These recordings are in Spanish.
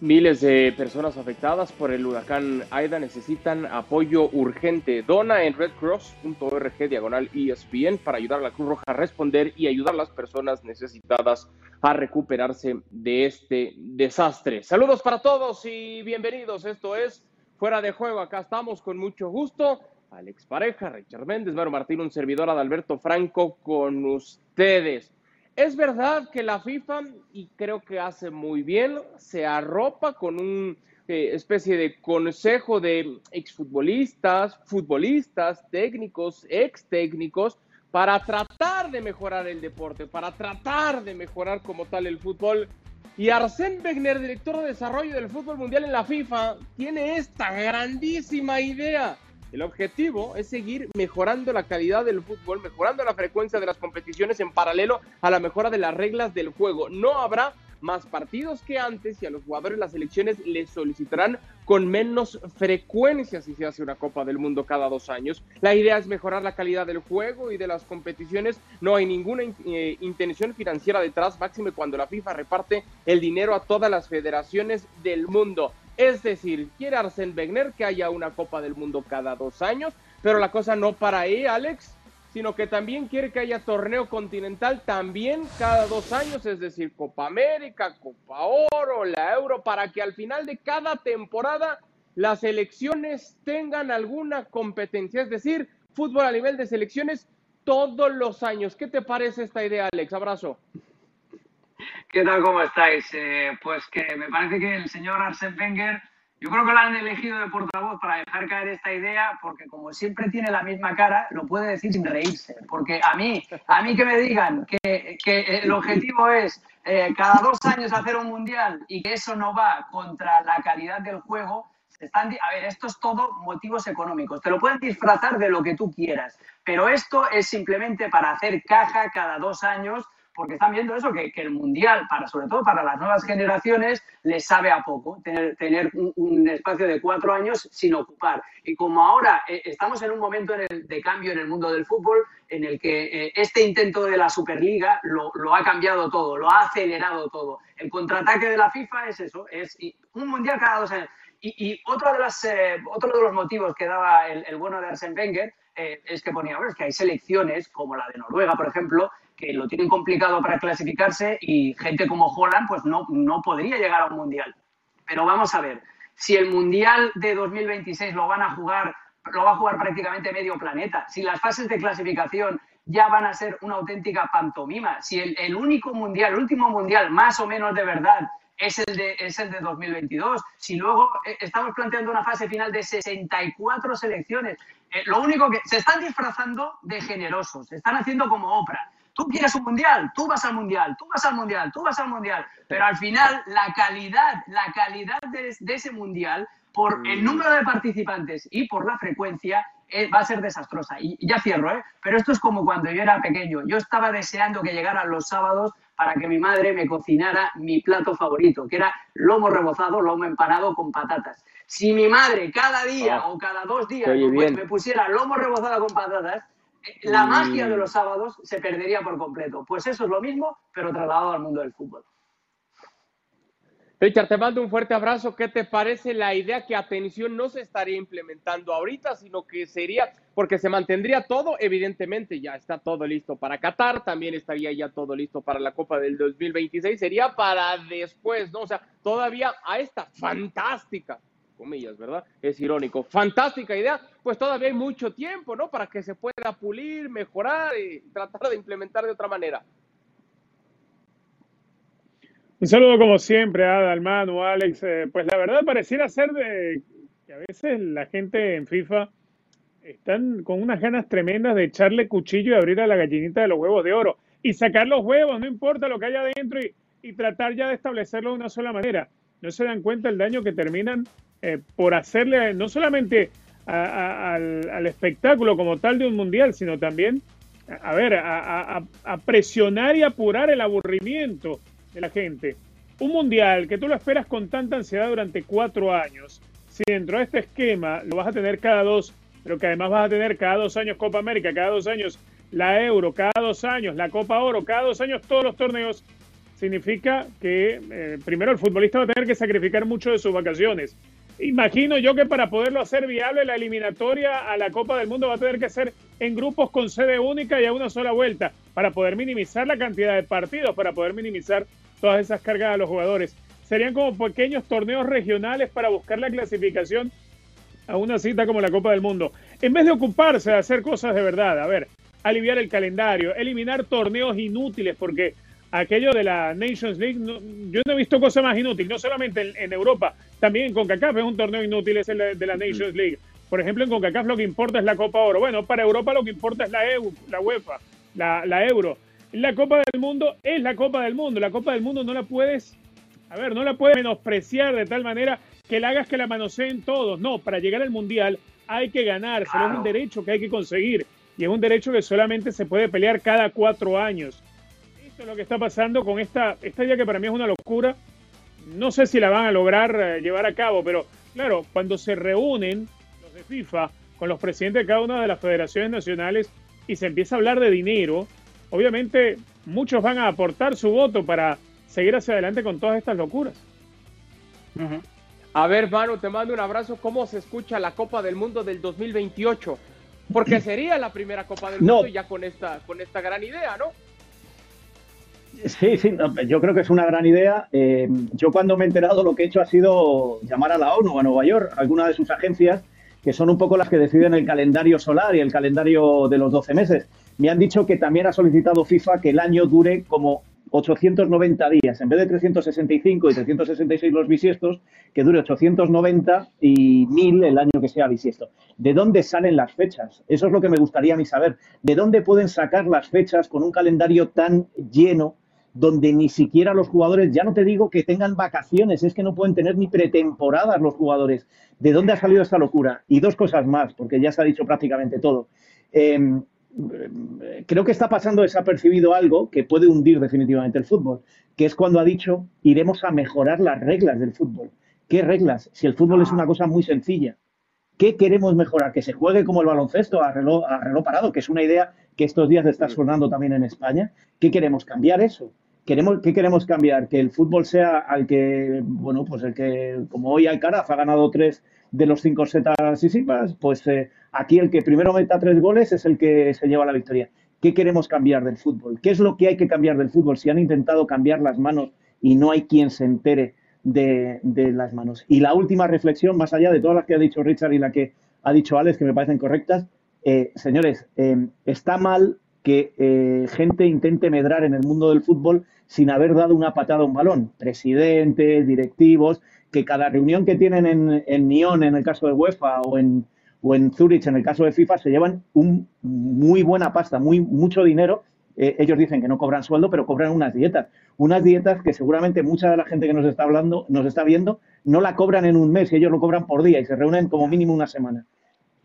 Miles de personas afectadas por el huracán Aida necesitan apoyo urgente. Dona en redcross.org diagonal ESPN para ayudar a la Cruz Roja a responder y ayudar a las personas necesitadas a recuperarse de este desastre. Saludos para todos y bienvenidos. Esto es Fuera de Juego. Acá estamos con mucho gusto. Alex Pareja, Richard Méndez, Mario Martín, un servidor Adalberto Franco con ustedes. Es verdad que la FIFA, y creo que hace muy bien, se arropa con una eh, especie de consejo de exfutbolistas, futbolistas, técnicos, ex técnicos, para tratar de mejorar el deporte, para tratar de mejorar como tal el fútbol. Y Arsène Wenger, director de desarrollo del fútbol mundial en la FIFA, tiene esta grandísima idea el objetivo es seguir mejorando la calidad del fútbol, mejorando la frecuencia de las competiciones en paralelo a la mejora de las reglas del juego. No habrá más partidos que antes y a los jugadores las selecciones les solicitarán con menos frecuencia si se hace una Copa del Mundo cada dos años. La idea es mejorar la calidad del juego y de las competiciones. No hay ninguna eh, intención financiera detrás, máxime cuando la FIFA reparte el dinero a todas las federaciones del mundo. Es decir, quiere Arsène Wenger que haya una Copa del Mundo cada dos años, pero la cosa no para ahí, Alex, sino que también quiere que haya torneo continental también cada dos años, es decir, Copa América, Copa Oro, la Euro, para que al final de cada temporada las selecciones tengan alguna competencia, es decir, fútbol a nivel de selecciones todos los años. ¿Qué te parece esta idea, Alex? Abrazo. ¿Qué tal? ¿Cómo estáis? Eh, pues que me parece que el señor Arsène Wenger, yo creo que lo han elegido de portavoz para dejar caer esta idea, porque como siempre tiene la misma cara, lo puede decir sin reírse. Porque a mí, a mí que me digan que, que el objetivo es eh, cada dos años hacer un mundial y que eso no va contra la calidad del juego, están, a ver, esto es todo motivos económicos. Te lo pueden disfrazar de lo que tú quieras, pero esto es simplemente para hacer caja cada dos años porque están viendo eso, que, el Mundial, para, sobre todo para las nuevas generaciones, les sabe a poco tener, tener un, espacio de cuatro años sin ocupar. Y como ahora eh, estamos en un momento de cambio en el mundo del fútbol, en el que eh, este intento de la Superliga lo, lo, ha cambiado todo, lo ha acelerado todo. El contraataque de la FIFA es eso, es un Mundial cada dos años. Y, otro, de las, eh, otro de los motivos que daba el, bueno de Arsène Wenger es que ponía, es que hay selecciones, como la de Noruega, por ejemplo, que lo tienen complicado para clasificarse y gente como Holland pues no, no podría llegar a un mundial. Pero vamos a ver, si el mundial de 2026 lo van a jugar, lo va a jugar prácticamente medio planeta, si las fases de clasificación ya van a ser una auténtica pantomima, si el, el único mundial, el último mundial más o menos de verdad es el de, es el de 2022. Si luego eh, estamos planteando una fase final de 64 selecciones, eh, lo único que se están disfrazando de generosos, se están haciendo como Oprah tú quieres un mundial, tú vas al mundial, tú vas al mundial, tú vas al mundial, pero al final la calidad, la calidad de, ese mundial por el mm. número de participantes y por la frecuencia eh, va a ser desastrosa. Y, ya cierro, ¿eh? Pero esto es como cuando yo era pequeño. Yo estaba deseando que llegaran los sábados para que mi madre me cocinara mi plato favorito, que era lomo rebozado, lomo empanado con patatas. Si mi madre cada día ah. o cada dos días me pusiera lomo rebozado con patatas, la magia de los sábados se perdería por completo. Pues eso es lo mismo, pero trasladado al mundo del fútbol. Richard, te mando un fuerte abrazo. ¿Qué te parece la idea que atención no se estaría implementando ahorita, sino que sería, porque se mantendría todo, evidentemente ya está todo listo para Qatar, también estaría ya todo listo para la Copa del 2026, sería para después, ¿no? O sea, todavía a esta fantástica comillas, ¿verdad? Es irónico. Fantástica idea, pues todavía hay mucho tiempo, ¿no? Para que se pueda pulir, mejorar y tratar de implementar de otra manera. Un saludo como siempre a Dalmano, Alex. Eh, pues la verdad pareciera ser de que a veces la gente en FIFA están con unas ganas tremendas de echarle cuchillo y abrir a la gallinita de los huevos de oro y sacar los huevos, no importa lo que haya adentro y, y tratar ya de establecerlo de una sola manera. No se dan cuenta el daño que terminan eh, por hacerle no solamente al, espectáculo como tal de un mundial, sino también, a, ver, a, presionar y apurar el aburrimiento de la gente. Un mundial que tú lo esperas con tanta ansiedad durante cuatro años, si dentro de este esquema lo vas a tener cada dos, pero que además vas a tener cada dos años Copa América, cada dos años la Euro, cada dos años la Copa Oro, cada dos años todos los torneos, significa que eh, primero el futbolista va a tener que sacrificar mucho de sus vacaciones. Imagino yo que para poderlo hacer viable la eliminatoria a la Copa del Mundo va a tener que ser en grupos con sede única y a una sola vuelta, para poder minimizar la cantidad de partidos, para poder minimizar todas esas cargas a los jugadores. Serían como pequeños torneos regionales para buscar la clasificación a una cita como la Copa del Mundo. En vez de ocuparse de hacer cosas de verdad, a ver, aliviar el calendario, eliminar torneos inútiles, porque aquello de la Nations League, yo no he visto cosa más inútil, no solamente en, Europa, también en CONCACAF es un torneo inútil, es el de la Nations League. Por ejemplo, en CONCACAF lo que importa es la Copa Oro. Bueno, para Europa lo que importa es la, EU, la UEFA, la, la Euro. La Copa del Mundo es la Copa del Mundo. La Copa del Mundo no la puedes, a ver, no la puedes menospreciar de tal manera que la hagas que la manoseen todos. No, para llegar al Mundial hay que ganar. Es un derecho que hay que conseguir. Y es un derecho que solamente se puede pelear cada cuatro años. Esto es lo que está pasando con esta, esta idea que para mí es una locura. No sé si la van a lograr eh, llevar a cabo, pero claro, cuando se reúnen los de FIFA con los presidentes de cada una de las federaciones nacionales y se empieza a hablar de dinero, obviamente muchos van a aportar su voto para seguir hacia adelante con todas estas locuras. A ver, Manu, te mando un abrazo. ¿Cómo se escucha la Copa del Mundo del 2028? Porque sería la primera Copa del Mundo ya con esta, con esta gran idea, ¿no? Sí, sí, yo creo que es una gran idea. Eh, yo cuando me he enterado lo que he hecho ha sido llamar a la ONU, a Nueva York, a alguna de sus agencias, que son un poco las que deciden el calendario solar y el calendario de los 12 meses. Me han dicho que también ha solicitado FIFA que el año dure como 890 días, en vez de 365 y 366 los bisiestos, que dure 890 y 1000 el año que sea bisiesto. ¿De dónde salen las fechas? Eso es lo que me gustaría a mí saber. ¿De dónde pueden sacar las fechas con un calendario tan lleno donde ni siquiera los jugadores, ya no te digo que tengan vacaciones, es que no pueden tener ni pretemporadas los jugadores. ¿De dónde ha salido esta locura? Y dos cosas más, porque ya se ha dicho prácticamente todo. Em, creo que está pasando desapercibido algo que puede hundir definitivamente el fútbol, que es cuando ha dicho iremos a mejorar las reglas del fútbol. ¿Qué reglas? Si el fútbol es una cosa muy sencilla. ¿Qué queremos mejorar? Que se juegue como el baloncesto a reloj, a reloj parado, que es una idea que estos días está sonando también en España. ¿Qué queremos? ¿Cambiar eso? Queremos, ¿Qué queremos cambiar? Que el fútbol sea al que, bueno, pues el que, como hoy Alcaraz ha ganado tres de los cinco setas y sipas, pues eh, aquí el que primero meta tres goles es el que se lleva la victoria. ¿Qué queremos cambiar del fútbol? ¿Qué es lo que hay que cambiar del fútbol? Si han intentado cambiar las manos y no hay quien se entere de, las manos. Y la última reflexión, más allá de todas las que ha dicho Richard y la que ha dicho Alex, que me parecen correctas, eh, señores, eh, está mal que gente intente medrar en el mundo del fútbol sin haber dado una patada a un balón. Presidentes, directivos, que cada reunión que tienen en, en Nyon, en el caso de UEFA, o en, o en Zurich, en el caso de FIFA, se llevan un muy buena pasta, muy, mucho dinero. Eh, ellos dicen que no cobran sueldo, pero cobran unas dietas. Unas dietas que seguramente mucha de la gente que nos está hablando, nos está viendo, no la cobran en un mes ellos lo cobran por día y se reúnen como mínimo una semana.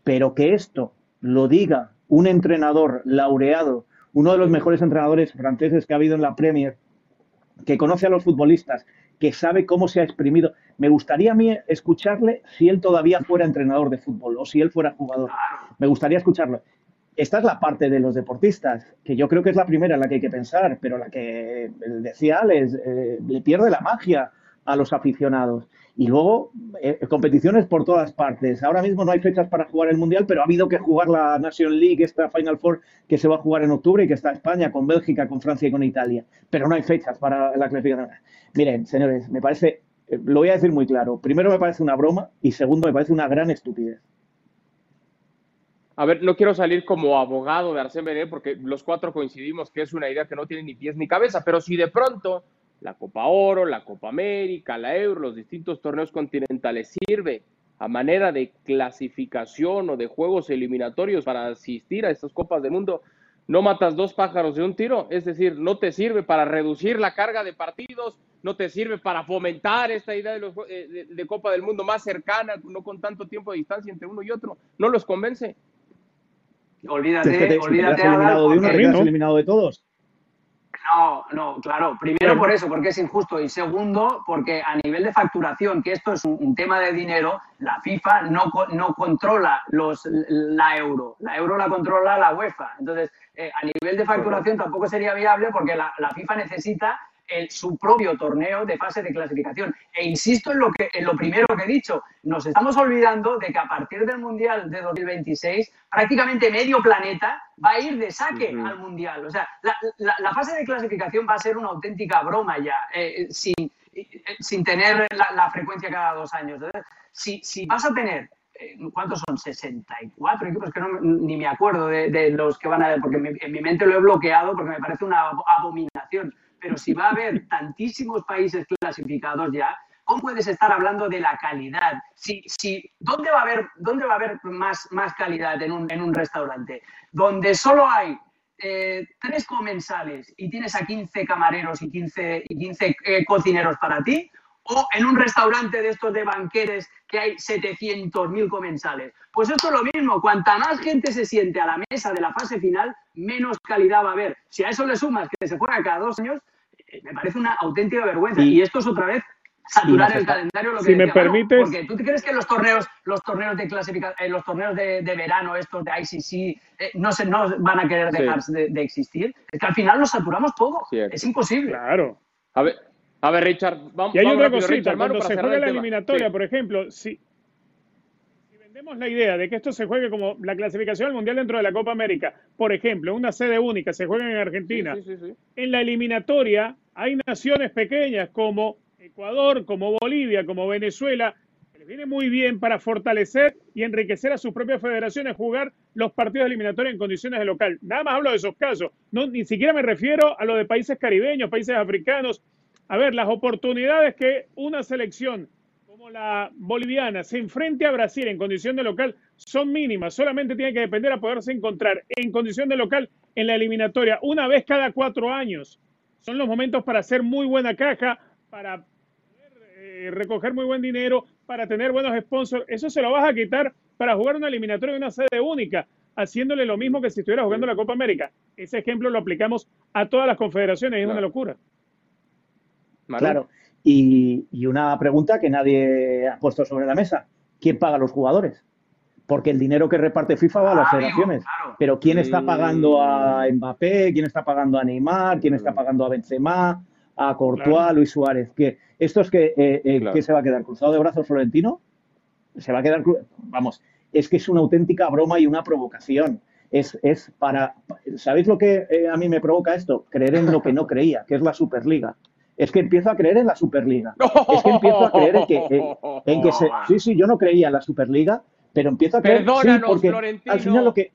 Pero que esto lo diga un entrenador laureado, uno de los mejores entrenadores franceses que ha habido en la Premier, que conoce a los futbolistas, que sabe cómo se ha exprimido. Me gustaría a mí escucharle si él todavía fuera entrenador de fútbol o si él fuera jugador. Me gustaría escucharlo. Esta es la parte de los deportistas, que yo creo que es la primera en la que hay que pensar, pero la que decía Alex, eh, le pierde la magia a los aficionados. Y luego, eh, competiciones por todas partes. Ahora mismo no hay fechas para jugar el Mundial, pero ha habido que jugar la Nation League, esta Final Four que se va a jugar en octubre y que está España, con Bélgica, con Francia y con Italia. Pero no hay fechas para la clasificación. Miren, señores, me parece, eh, lo voy a decir muy claro. Primero me parece una broma y segundo me parece una gran estupidez. A ver, no quiero salir como abogado de Arsène Wenger porque los cuatro coincidimos que es una idea que no tiene ni pies ni cabeza, pero si de pronto la Copa Oro, la Copa América, la Euro, los distintos torneos continentales sirve a manera de clasificación o de juegos eliminatorios para asistir a estas Copas del Mundo, no matas dos pájaros de un tiro, es decir, no te sirve para reducir la carga de partidos, no te sirve para fomentar esta idea de, los, eh, de, Copa del Mundo más cercana, no con tanto tiempo de distancia entre uno y otro, no los convence. Olvídate, olvídate. eliminado de uno, eliminado de todos. No, no, claro. Primero por eso, porque es injusto. Y segundo, porque a nivel de facturación, que esto es un, tema de dinero, la FIFA no, no controla los, la euro. La euro la controla la UEFA. Entonces, eh, a nivel de facturación tampoco sería viable porque la, FIFA necesita su propio torneo de fase de clasificación. E insisto en lo, que, en lo primero que he dicho, nos estamos olvidando de que a partir del Mundial de 2026 prácticamente medio planeta va a ir de saque al Mundial. O sea, la, fase de clasificación va a ser una auténtica broma ya, eh, sin, sin tener la, frecuencia cada dos años. Si, si vas a tener eh, ¿cuántos son? 64 equipos que no, ni me acuerdo de, los que van a ver, porque en mi mente lo he bloqueado porque me parece una abominación. Pero si va a haber tantísimos países clasificados ya, ¿cómo puedes estar hablando de la calidad? Si, si, ¿dónde, va a haber, ¿Dónde va a haber más, más calidad en un, en un restaurante? Donde solo hay eh, tres comensales y tienes a 15 camareros y 15, y 15 eh, cocineros para ti, o en un restaurante de estos de banqueres que hay 700.000 comensales. Pues esto es lo mismo, cuanta más gente se siente a la mesa de la fase final, menos calidad va a haber. Si a eso le sumas que se juega cada dos años, me parece una auténtica vergüenza. Y, esto es otra vez saturar el calendario lo que si me permites porque tú crees que los torneos los torneos de clasificación eh, los torneos de, verano estos de ICC eh, no se no van a querer dejar de, existir es que al final nos saturamos todo es imposible. Claro. A ver a ver, Richard, vamos. Y hay otra cosita, cuando se juega la eliminatoria, por ejemplo, si, vendemos la idea de que esto se juegue como la clasificación al Mundial dentro de la Copa América, por ejemplo, una sede única, se juega en Argentina, en la eliminatoria hay naciones pequeñas como Ecuador, como Bolivia, como Venezuela, que les viene muy bien para fortalecer y enriquecer a sus propias federaciones, jugar los partidos eliminatorios en condiciones de local. Nada más hablo de esos casos, no, ni siquiera me refiero a lo de países caribeños, países africanos, a ver, las oportunidades que una selección como la boliviana se enfrente a Brasil en condición de local son mínimas. Solamente tiene que depender a poderse encontrar en condición de local en la eliminatoria una vez cada cuatro años. Son los momentos para hacer muy buena caja, para eh, recoger muy buen dinero, para tener buenos sponsors. Eso se lo vas a quitar para jugar una eliminatoria en una sede única, haciéndole lo mismo que si estuviera jugando la Copa América. Ese ejemplo lo aplicamos a todas las confederaciones y es una locura. Claro. Y, una pregunta que nadie ha puesto sobre la mesa. ¿Quién paga a los jugadores? Porque el dinero que reparte FIFA va a las federaciones. Pero ¿quién está pagando a Mbappé? ¿Quién está pagando a Neymar? ¿Quién está pagando a Benzema? ¿A Courtois? a Luis Suárez? ¿Qué, ¿Esto es que, eh, eh, se va a quedar? ¿Cruzado de brazos Florentino? Se va a quedar... Vamos, es que es una auténtica broma y una provocación. Es, es para... ¿Sabéis lo que eh, a mí me provoca esto? Creer en lo que no creía, que es la Superliga es que empiezo a creer en la Superliga. Es que empiezo a creer en que, en, que se, sí, sí, yo no creía en la Superliga, pero empiezo a creer sí, porque al final lo que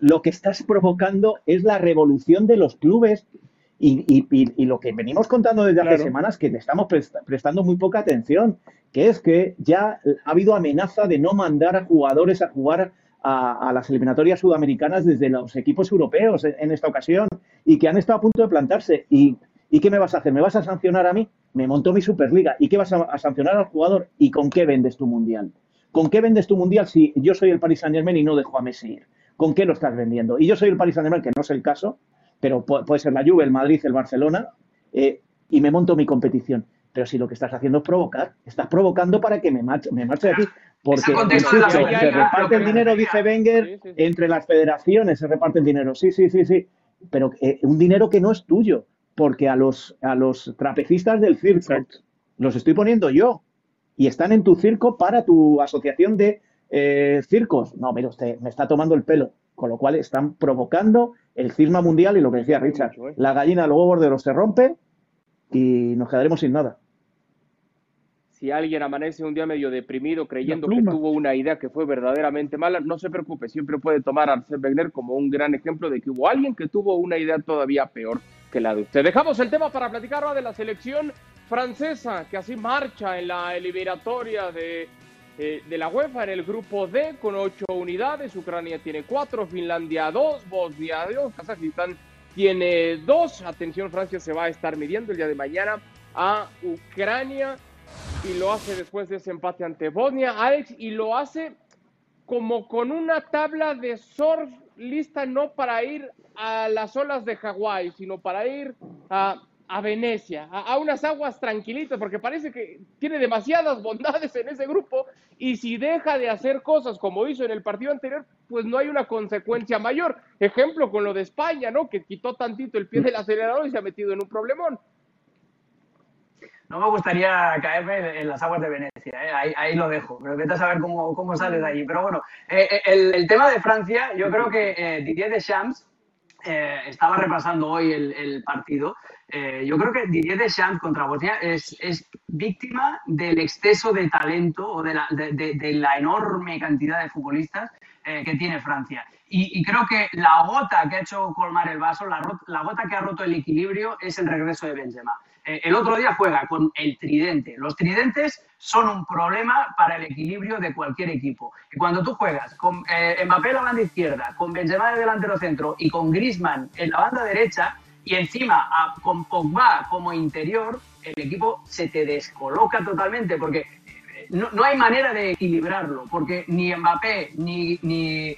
lo que estás provocando es la revolución de los clubes y, y, lo que venimos contando desde hace semanas que le estamos prestando muy poca atención, que es que ya ha habido amenaza de no mandar a jugadores a jugar a, a, las eliminatorias sudamericanas desde los equipos europeos en, en, esta ocasión y que han estado a punto de plantarse. Y ¿Y qué me vas a hacer? ¿Me vas a sancionar a mí? Me montó mi Superliga. ¿Y qué vas a, sancionar al jugador? ¿Y con qué vendes tu mundial? ¿Con qué vendes tu mundial si yo soy el Paris Saint Germain y no dejo a Messi ir? ¿Con qué lo estás vendiendo? Y yo soy el Paris Saint Germain, que no es el caso, pero puede ser la Juve, el Madrid, el Barcelona, eh, y me monto mi competición. Pero si lo que estás haciendo es provocar, estás provocando para que me marche, me marche de aquí. Porque se reparte el dinero, dice Wenger, entre las federaciones se reparte el dinero. Sí, sí, sí, sí. Pero eh, un dinero que no es tuyo porque a los, a los trapecistas del circo los estoy poniendo yo y están en tu circo para tu asociación de eh, circos. No, mire usted, me está tomando el pelo. Con lo cual están provocando el cisma mundial y lo que decía Richard, ¿eh? la gallina de los huevos de los se rompe y nos quedaremos sin nada. Si alguien amanece un día medio deprimido creyendo que tuvo una idea que fue verdaderamente mala, no se preocupe, siempre puede tomar a Arsène Wenger como un gran ejemplo de que hubo alguien que tuvo una idea todavía peor que. Dejamos el tema para platicar ahora de la selección francesa, que así marcha en la eliminatoria de, eh, de la UEFA en el grupo D con ocho unidades. Ucrania tiene cuatro, Finlandia dos, Bosnia dos, Kazajistán tiene dos. Atención, Francia se va a estar midiendo el día de mañana a Ucrania y lo hace después de ese empate ante Bosnia, Alex, y lo hace como con una tabla de surf lista no para ir a las olas de Hawái, sino para ir a a Venecia, a, unas aguas tranquilitas, porque parece que tiene demasiadas bondades en ese grupo y si deja de hacer cosas como hizo en el partido anterior, pues no hay una consecuencia mayor. Ejemplo con lo de España, ¿no? Que quitó tantito el pie del acelerador y se ha metido en un problemón. No me gustaría caerme en las aguas de Venecia, ¿eh? ahí, lo dejo, pero vete a saber cómo, cómo sales de allí. Pero bueno, eh, eh, el, tema de Francia, yo creo que Didier Deschamps eh, estaba repasando hoy el, partido. Eh, yo creo que Didier Deschamps contra Bosnia es, es víctima del exceso de talento o de la, de, la enorme cantidad de futbolistas eh, que tiene Francia. Y, creo que la gota que ha hecho colmar el vaso, la, la gota que ha roto el equilibrio es el regreso de Benzema. Eh, el otro día juega con el tridente. Los tridentes son un problema para el equilibrio de cualquier equipo. Y cuando tú juegas con eh, Mbappé en la banda izquierda, con Benzema de delantero centro y con Griezmann en la banda derecha, y encima con Pogba como interior, el equipo se te descoloca totalmente porque eh, no, hay manera de equilibrarlo, porque ni Mbappé ni, ni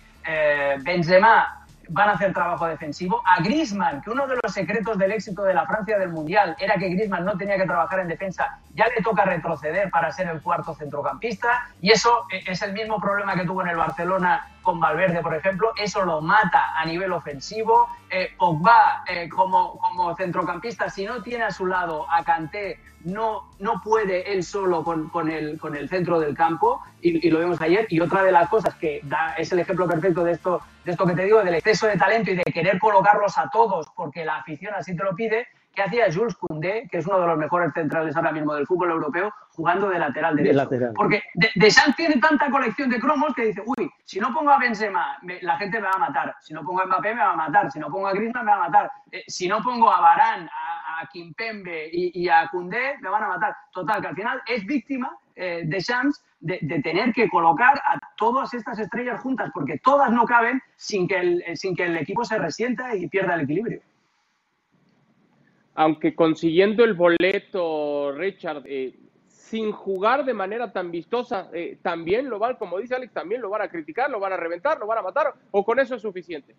Benzema van a hacer trabajo defensivo. A Griezmann, que uno de los secretos del éxito de la Francia del Mundial era que Griezmann no tenía que trabajar en defensa, ya le toca retroceder para ser el cuarto centrocampista. Y eso e-, es el mismo problema que tuvo en el Barcelona con Valverde, por ejemplo. Eso lo mata a nivel ofensivo. Eh, Pogba, eh, como, como centrocampista, si no tiene a su lado a Kanté, no, no puede él solo con, con, el, con el centro del campo, y, lo vimos ayer. Y otra de las cosas que da, es el ejemplo perfecto de esto, de esto que te digo, del exceso de talento y de querer colocarlos a todos porque la afición así te lo pide, que hacía Jules Koundé, que es uno de los mejores centrales ahora mismo del fútbol europeo, jugando de lateral derecho. Porque de, de tiene tanta colección de cromos que dice, uy, si no pongo a Benzema, la gente me va a matar. Si no pongo a Mbappé, me va a matar. Si no pongo a Griezmann, me va a matar. Eh, si no pongo a Barán, a, Kimpembe y, a Koundé, me van a matar. Total, que al final es víctima eh, de Shams de, tener que colocar a todas estas estrellas juntas, porque todas no caben sin que el, sin que el equipo se resienta y pierda el equilibrio aunque consiguiendo el boleto, Richard, eh, sin jugar de manera tan vistosa, eh, también lo van, como dice Alex, también lo van a criticar, lo van a reventar, lo van a matar, o con eso es suficiente.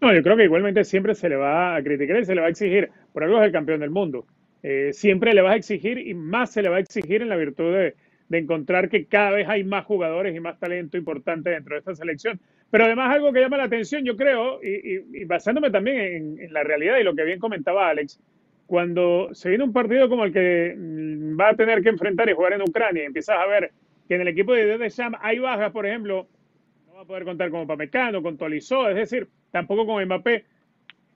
No, yo creo que igualmente siempre se le va a criticar y se le va a exigir, por algo es el campeón del mundo. Eh, siempre le va a exigir y más se le va a exigir en la virtud de, de encontrar que cada vez hay más jugadores y más talento importante dentro de esta selección. Pero además algo que llama la atención, yo creo, y, basándome también en, la realidad y lo que bien comentaba Alex, cuando se viene un partido como el que mm, va a tener que enfrentar y jugar en Ucrania, y empiezas a ver que en el equipo de Deschamps hay bajas, por ejemplo, no va a poder contar con Pamecano, con Tolizó, es decir, tampoco con Mbappé,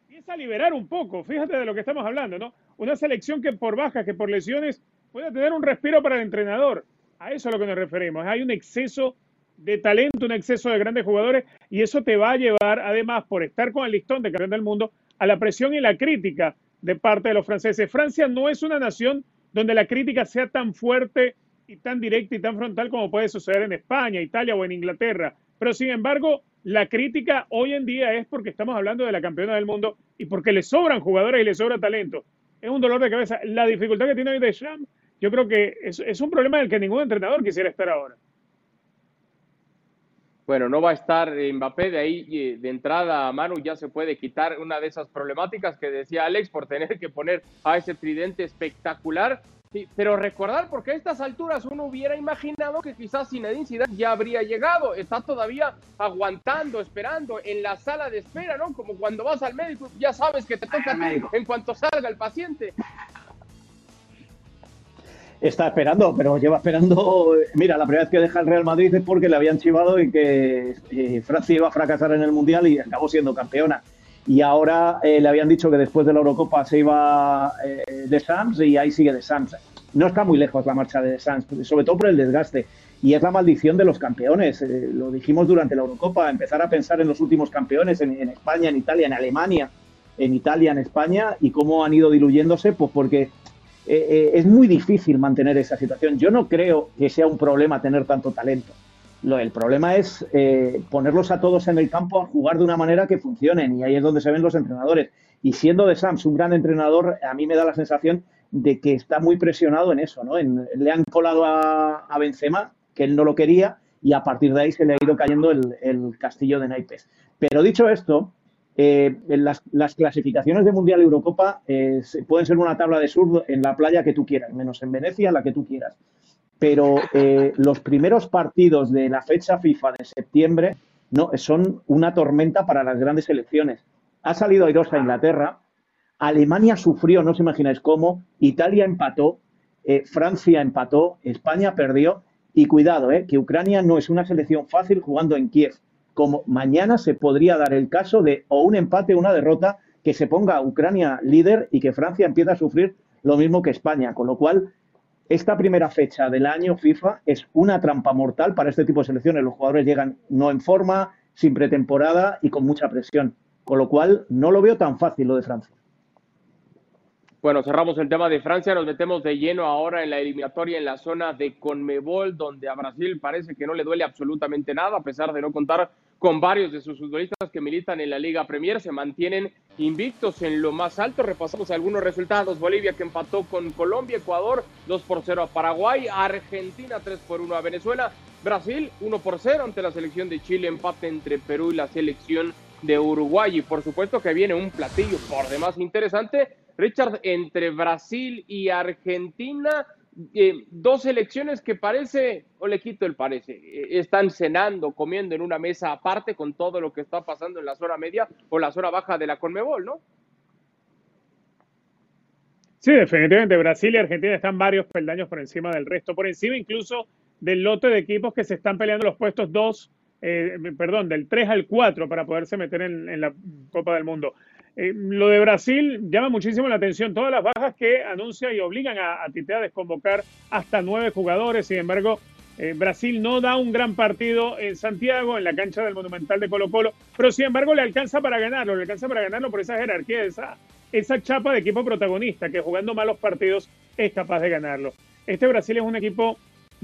empieza a liberar un poco, fíjate de lo que estamos hablando, ¿no? Una selección que por bajas, que por lesiones, puede tener un respiro para el entrenador. A eso es a lo que nos referimos. Hay un exceso de talento, un exceso de grandes jugadores y eso te va a llevar, además, por estar con el listón de campeón del mundo, a la presión y la crítica de parte de los franceses. Francia no es una nación donde la crítica sea tan fuerte y tan directa y tan frontal como puede suceder en España, Italia o en Inglaterra. Pero sin embargo, la crítica hoy en día es porque estamos hablando de la campeona del mundo y porque le sobran jugadores y le sobra talento. Es un dolor de cabeza. La dificultad que tiene hoy Deschamps yo creo que es, es un problema del que ningún entrenador quisiera estar ahora. Bueno, no va a estar Mbappé, de ahí eh, de entrada a Manu ya se puede quitar una de esas problemáticas que decía Alex por tener que poner a ese tridente espectacular. Sí, pero recordar, porque a estas alturas uno hubiera imaginado que quizás Zinedine Zidane ya habría llegado, está todavía aguantando, esperando en la sala de espera, ¿no? Como cuando vas al médico, ya sabes que te toca en cuanto salga el paciente está esperando, pero lleva esperando. Mira, la primera vez que deja el Real Madrid es porque le habían chivado y que eh, Francia iba a fracasar en el Mundial y acabó siendo campeona. Y ahora eh, le habían dicho que después de la Eurocopa se iba eh, de Sams y ahí sigue de Sams. No está muy lejos la marcha de Sams, sobre todo por el desgaste. Y es la maldición de los campeones. lo dijimos durante la Eurocopa, empezar a pensar en los últimos campeones, en, en España, en Italia, en Alemania, en Italia, en España, y cómo han ido diluyéndose, pues porque eh, eh, es muy difícil mantener esa situación. Yo no creo que sea un problema tener tanto talento. Lo, el problema es eh, ponerlos a todos en el campo a jugar de una manera que funcionen y ahí es donde se ven los entrenadores. Y siendo de Sams un gran entrenador, a mí me da la sensación de que está muy presionado en eso. ¿no? le han colado a, Benzema, que él no lo quería, y a partir de ahí se le ha ido cayendo el, el castillo de naipes. Pero dicho esto, eh, las, clasificaciones de Mundial Eurocopa eh, pueden ser una tabla de surf en la playa que tú quieras, menos en Venecia, la que tú quieras. Pero eh, los primeros partidos de la fecha FIFA de septiembre no, son una tormenta para las grandes selecciones. Ha salido airosa Inglaterra, Alemania sufrió, no os imagináis cómo, Italia empató, Francia empató, España perdió. Y cuidado, que Ucrania no es una selección fácil jugando en Kiev como mañana se podría dar el caso de o un empate o una derrota que se ponga Ucrania líder y que Francia empiece a sufrir lo mismo que España, con lo cual esta primera fecha del año FIFA es una trampa mortal para este tipo de selecciones. Los jugadores llegan no en forma, sin pretemporada y con mucha presión, con lo cual no lo veo tan fácil lo de Francia. Bueno, cerramos el tema de Francia, nos metemos de lleno ahora en la eliminatoria en la zona de Conmebol, donde a Brasil parece que no le duele absolutamente nada, a pesar de no contar con varios de sus futbolistas que militan en la Liga Premier, se mantienen invictos en lo más alto. Repasamos algunos resultados. Bolivia que empató con Colombia, Ecuador 2 por 0 a Paraguay, Argentina 3 por 1 a Venezuela, Brasil 1 por 0 ante la selección de Chile, empate entre Perú y la selección de Uruguay. Y por supuesto que viene un platillo por demás interesante Richard, entre Brasil y Argentina, eh, dos elecciones que parece, o le quito el parece, eh, están cenando, comiendo en una mesa aparte con todo lo que está pasando en la zona media o la zona baja de la Conmebol, ¿no? Sí, definitivamente. Brasil y Argentina están varios peldaños por encima del resto, por encima incluso del lote de equipos que se están peleando los puestos 2, eh, perdón, del 3 al 4 para poderse meter en la Copa del Mundo. Eh, lo de Brasil llama muchísimo la atención. Todas las bajas que anuncia y obligan a, a Tite a desconvocar hasta nueve jugadores. Sin embargo, eh, Brasil no da un gran partido en Santiago, en la cancha del Monumental de Colo Colo, pero sin embargo le alcanza para ganarlo, le alcanza para ganarlo por esa jerarquía, esa, esa chapa de equipo protagonista que jugando malos partidos es capaz de ganarlo. Este Brasil es un equipo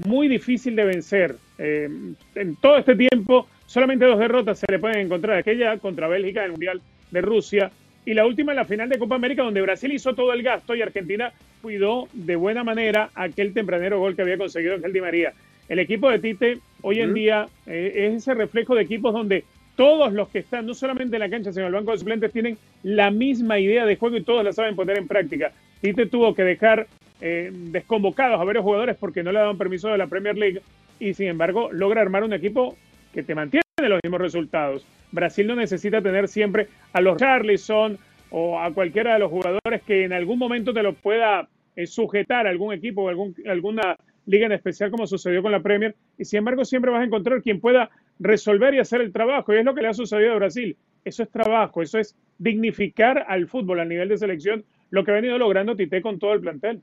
muy difícil de vencer. Eh, en todo este tiempo, solamente dos derrotas se le pueden encontrar. Aquella contra Bélgica en el Mundial de Rusia y la última en la final de Copa América, donde Brasil hizo todo el gasto y Argentina cuidó de buena manera aquel tempranero gol que había conseguido Ángel Di María. El equipo de Tite hoy en día eh, es ese reflejo de equipos donde todos los que están, no solamente en la cancha, sino en el banco de suplentes, tienen la misma idea de juego y todos la saben poner en práctica. Tite tuvo que dejar eh, desconvocados a varios jugadores porque no le daban permiso de la Premier League y sin embargo logra armar un equipo que te mantiene los mismos resultados. Brasil no necesita tener siempre a los Charlison o a cualquiera de los jugadores que en algún momento te lo pueda eh, sujetar a algún equipo o algún, alguna liga en especial como sucedió con la Premier. Y sin embargo siempre vas a encontrar quien pueda resolver y hacer el trabajo. Y es lo que le ha sucedido a Brasil. Eso es trabajo, eso es dignificar al fútbol a nivel de selección, lo que ha venido logrando Tite con todo el plantel.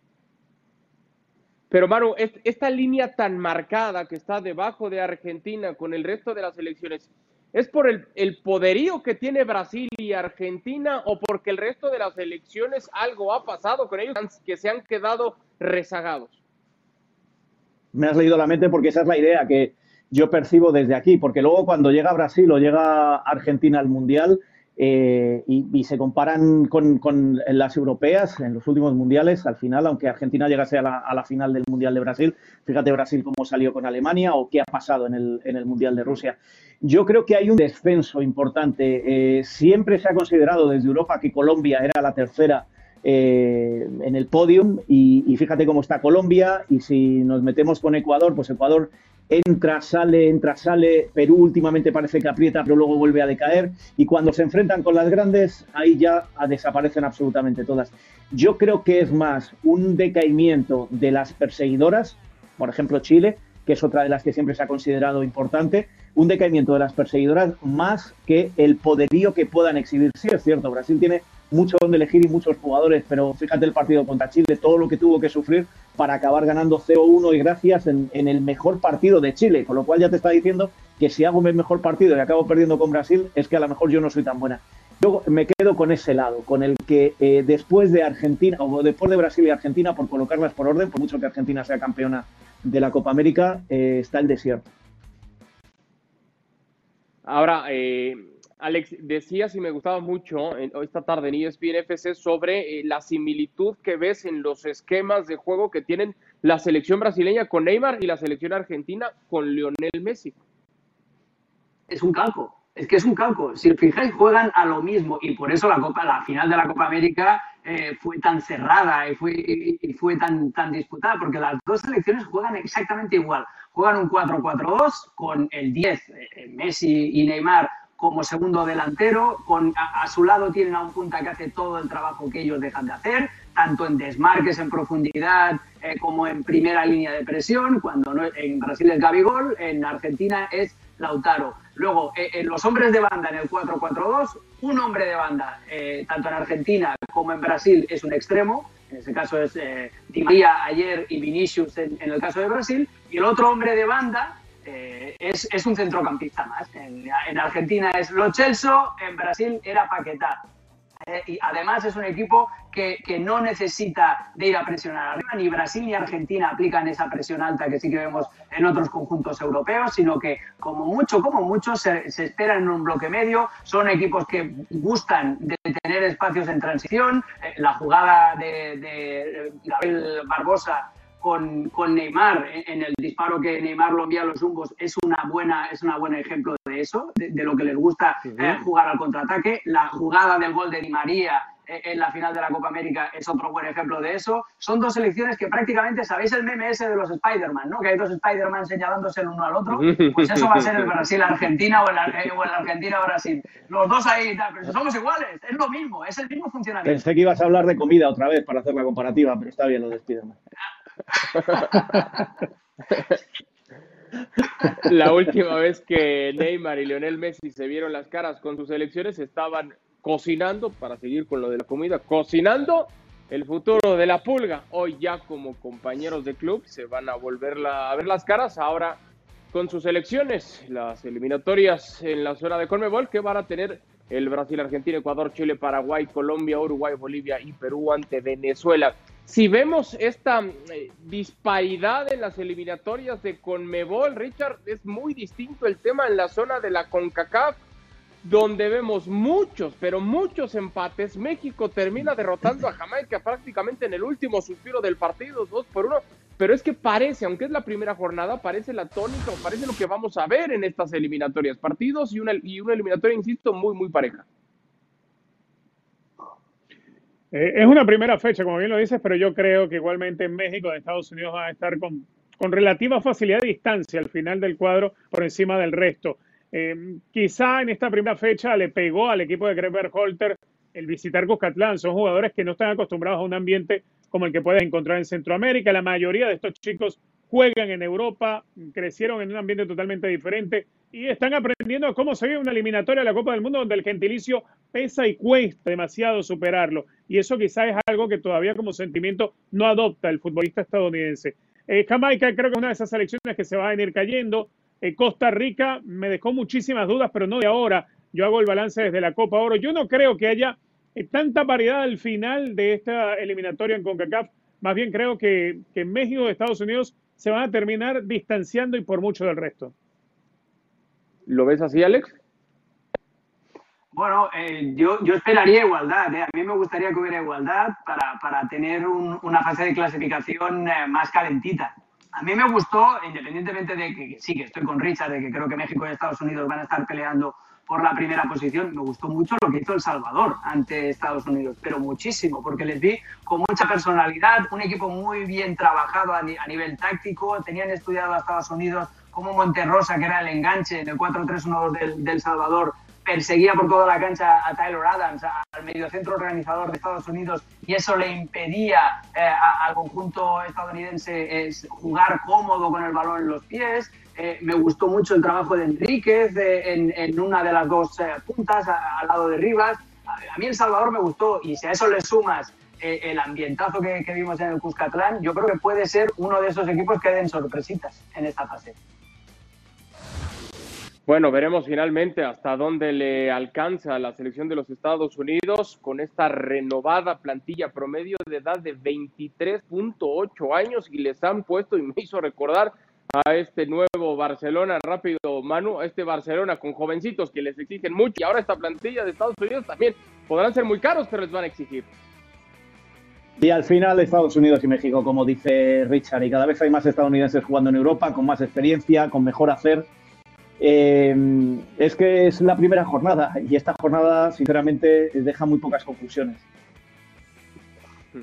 Pero Maru, esta línea tan marcada que está debajo de Argentina con el resto de las selecciones, ¿Es por el, poderío que tiene Brasil y Argentina o porque el resto de las elecciones algo ha pasado con ellos que se han quedado rezagados? Me has leído la mente porque esa es la idea que yo percibo desde aquí, porque luego cuando llega Brasil o llega Argentina al Mundial, eh, y, se comparan con, las europeas en los últimos mundiales. Al final, aunque Argentina llegase a la, final del Mundial de Brasil, fíjate Brasil cómo salió con Alemania o qué ha pasado en el, Mundial de Rusia. Yo creo que hay un descenso importante. Eh, siempre se ha considerado desde Europa que Colombia era la tercera eh, en el podium y, y, fíjate cómo está Colombia y si nos metemos con Ecuador, pues Ecuador entra, sale, entra, sale. Perú últimamente parece que aprieta, pero luego vuelve a decaer. Y cuando se enfrentan con las grandes, ahí ya desaparecen absolutamente todas. Yo creo que es más un decaimiento de las perseguidoras, por ejemplo Chile, que es otra de las que siempre se ha considerado importante, un decaimiento de las perseguidoras más que el poderío que puedan exhibir. Sí, es cierto, Brasil tiene mucho donde elegir y muchos jugadores, pero fíjate el partido contra Chile, todo lo que tuvo que sufrir para acabar ganando 0-1 y gracias en, el mejor partido de Chile, con lo cual ya te está diciendo que si hago el mejor partido y acabo perdiendo con Brasil, es que a lo mejor yo no soy tan buena. Yo me quedo con ese lado, con el que eh, después de Argentina, o después de Brasil y Argentina, por colocarlas por orden, por mucho que Argentina sea campeona de la Copa América, eh, está el desierto. Ahora, eh, Alex, decías y me gustaba mucho esta tarde en ESPN FC sobre eh, la similitud que ves en los esquemas de juego que tienen la selección brasileña con Neymar y la selección argentina con Lionel Messi. Es un calco, Es que es un calco. Si os fijáis, juegan a lo mismo y por eso la Copa, la final de la Copa América eh, fue tan cerrada y fue, y fue tan, tan disputada, porque las dos selecciones juegan exactamente igual. Juegan un 4-4-2 con el 10, eh, Messi y Neymar como segundo delantero, con, a, su lado tienen a un punta que hace todo el trabajo que ellos dejan de hacer, tanto en desmarques en profundidad eh, como en primera línea de presión, cuando no, en Brasil es Gabigol, en Argentina es Lautaro. Luego, eh, en los hombres de banda en el 4-4-2, un hombre de banda, eh, tanto en Argentina como en Brasil, es un extremo, en ese caso es Di María ayer y Vinicius en, el caso de Brasil, y el otro hombre de banda es, es, un centrocampista más. En, en, Argentina es Lo Celso, en Brasil era Paquetá. Eh, y además es un equipo que, que, no necesita de ir a presionar arriba, ni Brasil ni Argentina aplican esa presión alta que sí que vemos en otros conjuntos europeos, sino que como mucho, como mucho, se, se esperan en un bloque medio, son equipos que gustan de tener espacios en transición, eh, la jugada de Gabriel Barbosa con, con, Neymar en el disparo que Neymar lo envía a los zumbos es una buena es una buen ejemplo de eso, de, lo que les gusta eh, jugar al contraataque. La jugada del gol de Di María eh, en la final de la Copa América es otro buen ejemplo de eso. Son dos selecciones que prácticamente, ¿sabéis el meme ese de los Spider-Man, ¿no? Que hay dos Spider-Man señalándose el uno al otro. Pues eso va a ser el Brasil-Argentina o el, eh, o el Argentina-Brasil. Los dos ahí, pero somos iguales, es lo mismo, es el mismo funcionamiento. Pensé que ibas a hablar de comida otra vez para hacer la comparativa, pero está bien lo de Spider-Man. La última vez que Neymar y Lionel Messi se vieron las caras con sus elecciones estaban cocinando, para seguir con lo de la comida, cocinando el futuro de la pulga. Hoy ya como compañeros de club se van a volver a ver las caras ahora con sus elecciones, las eliminatorias en la zona de Conmebol que van a tener el Brasil, Argentina, Ecuador, Chile, Paraguay, Colombia, Uruguay, Bolivia y Perú ante Venezuela. Si vemos esta eh, disparidad en las eliminatorias de Conmebol, Richard, es muy distinto el tema en la zona de la CONCACAF, donde vemos muchos, pero muchos empates. México termina derrotando a Jamaica prácticamente en el último suspiro del partido, dos por uno. Pero es que parece, aunque es la primera jornada, parece la tónica, parece lo que vamos a ver en estas eliminatorias. Partidos y una, y una eliminatoria, insisto, muy, muy pareja. Eh, es una primera fecha, como bien lo dices, pero yo creo que igualmente en México, en Estados Unidos van a estar con, con relativa facilidad de distancia al final del cuadro por encima del resto. Eh, quizá en esta primera fecha le pegó al equipo de Greg Holter el visitar Cuscatlán. Son jugadores que no están acostumbrados a un ambiente como el que puedes encontrar en Centroamérica. La mayoría de estos chicos juegan en Europa, crecieron en un ambiente totalmente diferente y están aprendiendo cómo se vive una eliminatoria de la Copa del Mundo donde el gentilicio pesa y cuesta demasiado superarlo. Y eso quizás es algo que todavía como sentimiento no adopta el futbolista estadounidense. Eh, Jamaica creo que es una de esas selecciones que se va a venir cayendo. Eh, Costa Rica me dejó muchísimas dudas, pero no de ahora. Yo hago el balance desde la Copa Oro. Yo no creo que haya eh, tanta variedad al final de esta eliminatoria en CONCACAF. Más bien creo que, que México y Estados Unidos se van a terminar distanciando y por mucho del resto. ¿Lo ves así, Alex? Bueno, eh, yo, yo, esperaría igualdad. Eh. A mí me gustaría que hubiera igualdad para, para tener un, una fase de clasificación eh, más calentita. A mí me gustó, independientemente de que, sí, que estoy con Richard, de que creo que México y Estados Unidos van a estar peleando por la primera posición, me gustó mucho lo que hizo El Salvador ante Estados Unidos, pero muchísimo, porque les vi con mucha personalidad, un equipo muy bien trabajado a, a nivel táctico, tenían estudiado a Estados Unidos como Monterrosa, que era el enganche en el 4-3-1 del, del Salvador, perseguía por toda la cancha a Tyler Adams, al mediocentro organizador de Estados Unidos, y eso le impedía eh, al conjunto estadounidense es jugar cómodo con el balón en los pies. Eh, me gustó mucho el trabajo de Enríquez en, en, una de las dos eh, puntas, al lado de Rivas. A, mí El Salvador me gustó, y si a eso le sumas eh, el ambientazo que, que, vimos en el Cuscatlán, yo creo que puede ser uno de esos equipos que den sorpresitas en esta fase. Bueno, veremos finalmente hasta dónde le alcanza la selección de los Estados Unidos con esta renovada plantilla promedio de edad de 23.8 años y les han puesto y me hizo recordar a este nuevo Barcelona rápido, Manu, a este Barcelona con jovencitos que les exigen mucho y ahora esta plantilla de Estados Unidos también podrán ser muy caros, pero les van a exigir. Y al final Estados Unidos y México, como dice Richard, y cada vez hay más estadounidenses jugando en Europa con más experiencia, con mejor hacer eh, es que es la primera jornada y esta jornada, sinceramente, deja muy pocas conclusiones.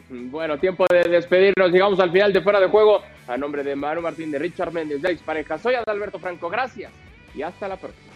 Bueno, tiempo de despedirnos. Llegamos al final de Fuera de Juego. A nombre de Manu Martín, de Richard Méndez, de Alex Pareja, soy Adalberto Franco. Gracias y hasta la próxima.